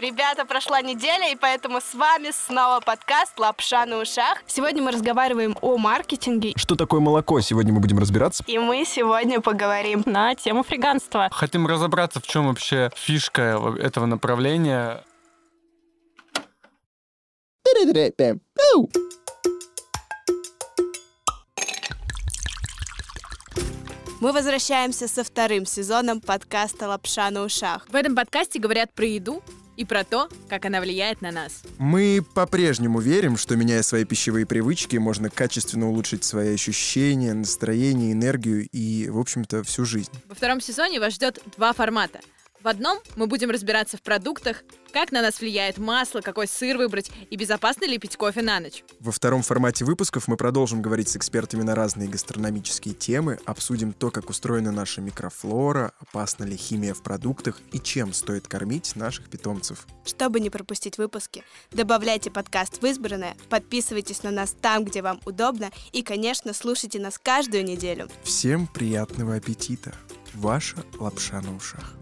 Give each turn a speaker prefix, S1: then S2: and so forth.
S1: Ребята, прошла неделя, и поэтому с вами снова подкаст «Лапша на ушах». Сегодня мы разговариваем о маркетинге.
S2: Что такое молоко? Сегодня мы будем разбираться.
S1: И мы сегодня поговорим
S3: на тему фриганства.
S4: Хотим разобраться, в чем вообще фишка этого направления.
S1: Мы возвращаемся со вторым сезоном подкаста «Лапша на ушах».
S3: В этом подкасте говорят про еду, и про то, как она влияет на нас.
S2: Мы по-прежнему верим, что меняя свои пищевые привычки, можно качественно улучшить свои ощущения, настроение, энергию и, в общем-то, всю жизнь.
S3: Во втором сезоне вас ждет два формата — в одном мы будем разбираться в продуктах, как на нас влияет масло, какой сыр выбрать и безопасно ли пить кофе на ночь.
S2: Во втором формате выпусков мы продолжим говорить с экспертами на разные гастрономические темы, обсудим то, как устроена наша микрофлора, опасна ли химия в продуктах и чем стоит кормить наших питомцев.
S1: Чтобы не пропустить выпуски, добавляйте подкаст в избранное, подписывайтесь на нас там, где вам удобно и, конечно, слушайте нас каждую неделю.
S2: Всем приятного аппетита! Ваша лапша на ушах.